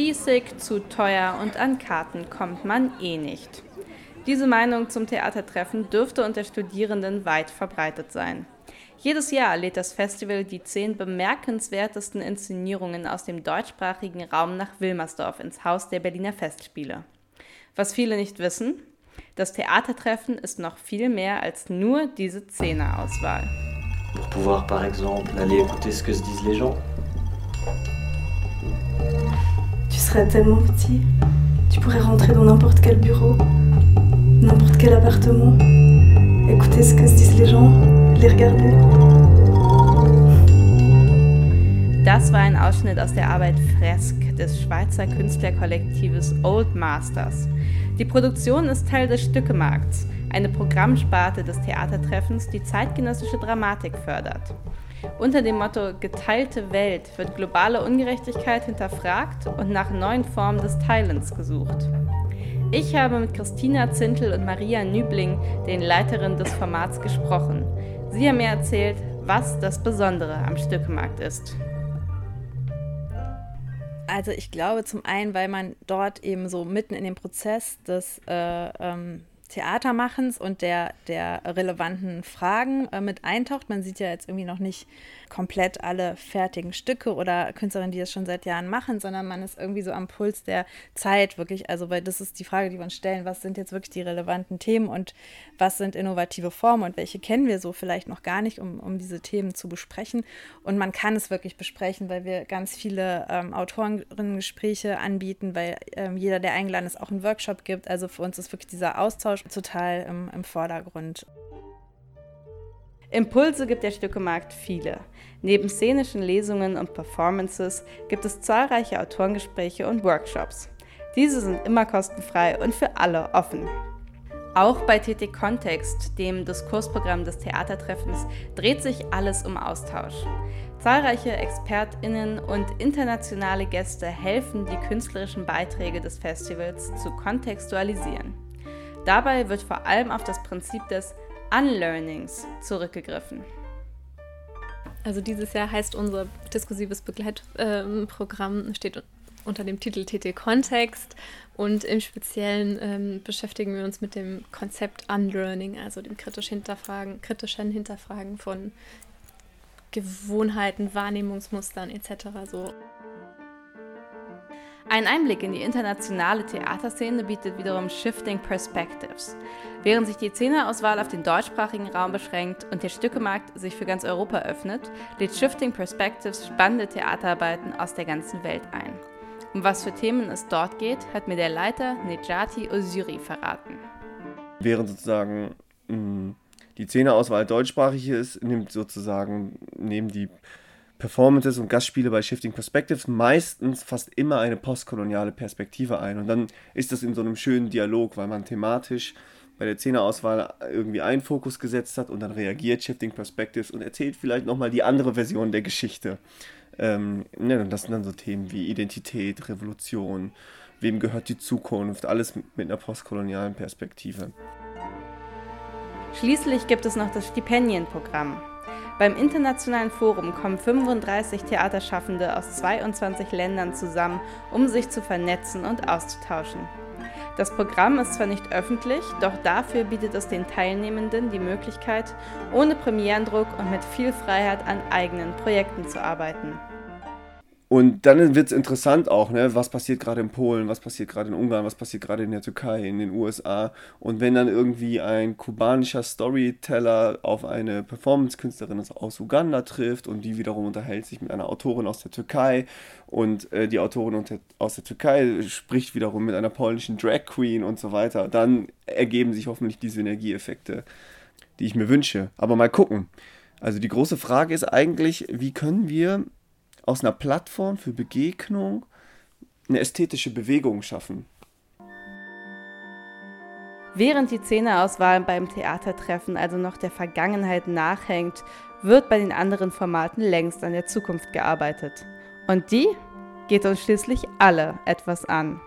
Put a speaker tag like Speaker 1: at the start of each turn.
Speaker 1: spießig, zu teuer und an Karten kommt man eh nicht. Diese Meinung zum Theatertreffen dürfte unter Studierenden weit verbreitet sein. Jedes Jahr lädt das Festival die zehn bemerkenswertesten Inszenierungen aus dem deutschsprachigen Raum nach Wilmersdorf ins Haus der Berliner Festspiele. Was viele nicht wissen, das Theatertreffen ist noch viel mehr als nur diese Zehner-Auswahl.
Speaker 2: Pour pouvoir par exemple aller écouter ce que se disent les gens.
Speaker 3: Serais tellement petit. Tu pourrais rentrer dans n'importe quel bureau, n'importe quel appartement, écouter ce que se disent les gens, les regarder.
Speaker 1: Das war ein Ausschnitt aus der Arbeit Fresk des Schweizer Künstlerkollektives Old Masters. Die Produktion ist Teil des Stückemarkts, eine Programmsparte des Theatertreffens, die zeitgenössische Dramatik fördert. Unter dem Motto Geteilte Welt wird globale Ungerechtigkeit hinterfragt und nach neuen Formen des Teilens gesucht. Ich habe mit Christina Zintel und Maria Nübling, den Leiterinnen des Formats, gesprochen. Sie haben mir erzählt, was das Besondere am Stückemarkt ist.
Speaker 4: Also ich glaube zum einen, weil man dort eben so mitten in dem Prozess des äh, ähm, Theatermachens und der, der relevanten Fragen äh, mit eintaucht. Man sieht ja jetzt irgendwie noch nicht komplett alle fertigen Stücke oder Künstlerinnen, die das schon seit Jahren machen, sondern man ist irgendwie so am Puls der Zeit wirklich. Also, weil das ist die Frage, die wir uns stellen, was sind jetzt wirklich die relevanten Themen und was sind innovative Formen und welche kennen wir so vielleicht noch gar nicht, um, um diese Themen zu besprechen. Und man kann es wirklich besprechen, weil wir ganz viele ähm, Autorinnengespräche anbieten, weil ähm, jeder, der eingeladen ist, auch einen Workshop gibt. Also für uns ist wirklich dieser Austausch total im, im Vordergrund.
Speaker 1: Impulse gibt der Stückemarkt viele. Neben szenischen Lesungen und Performances gibt es zahlreiche Autorengespräche und Workshops. Diese sind immer kostenfrei und für alle offen. Auch bei TT Kontext, dem Diskursprogramm des Theatertreffens, dreht sich alles um Austausch. Zahlreiche ExpertInnen und internationale Gäste helfen, die künstlerischen Beiträge des Festivals zu kontextualisieren. Dabei wird vor allem auf das Prinzip des Unlearnings zurückgegriffen.
Speaker 5: Also dieses Jahr heißt unser diskursives Begleitprogramm, ähm, steht unter dem Titel TT Kontext und im Speziellen ähm, beschäftigen wir uns mit dem Konzept Unlearning, also dem kritisch Hinterfragen, kritischen Hinterfragen von Gewohnheiten, Wahrnehmungsmustern etc. So.
Speaker 1: Ein Einblick in die internationale Theaterszene bietet wiederum Shifting Perspectives. Während sich die Szeneauswahl auf den deutschsprachigen Raum beschränkt und der Stückemarkt sich für ganz Europa öffnet, lädt Shifting Perspectives spannende Theaterarbeiten aus der ganzen Welt ein. Um was für Themen es dort geht, hat mir der Leiter Nejati Osiri verraten.
Speaker 6: Während sozusagen mm, die Szeneauswahl deutschsprachig ist, nimmt sozusagen, nehmen die Performances und Gastspiele bei Shifting Perspectives meistens fast immer eine postkoloniale Perspektive ein. Und dann ist das in so einem schönen Dialog, weil man thematisch bei der Szeneauswahl irgendwie einen Fokus gesetzt hat und dann reagiert Shifting Perspectives und erzählt vielleicht nochmal die andere Version der Geschichte. Ähm, ne, das sind dann so Themen wie Identität, Revolution, wem gehört die Zukunft, alles mit einer postkolonialen Perspektive.
Speaker 1: Schließlich gibt es noch das Stipendienprogramm. Beim Internationalen Forum kommen 35 Theaterschaffende aus 22 Ländern zusammen, um sich zu vernetzen und auszutauschen. Das Programm ist zwar nicht öffentlich, doch dafür bietet es den Teilnehmenden die Möglichkeit, ohne Premierendruck und mit viel Freiheit an eigenen Projekten zu arbeiten.
Speaker 6: Und dann wird es interessant auch, ne, was passiert gerade in Polen, was passiert gerade in Ungarn, was passiert gerade in der Türkei, in den USA. Und wenn dann irgendwie ein kubanischer Storyteller auf eine Performance-Künstlerin aus Uganda trifft und die wiederum unterhält sich mit einer Autorin aus der Türkei und äh, die Autorin aus der Türkei spricht wiederum mit einer polnischen Drag Queen und so weiter, dann ergeben sich hoffentlich die Synergieeffekte, die ich mir wünsche. Aber mal gucken. Also die große Frage ist eigentlich, wie können wir aus einer Plattform für Begegnung eine ästhetische Bewegung schaffen.
Speaker 1: Während die Szeneauswahl beim Theatertreffen also noch der Vergangenheit nachhängt, wird bei den anderen Formaten längst an der Zukunft gearbeitet. Und die geht uns schließlich alle etwas an.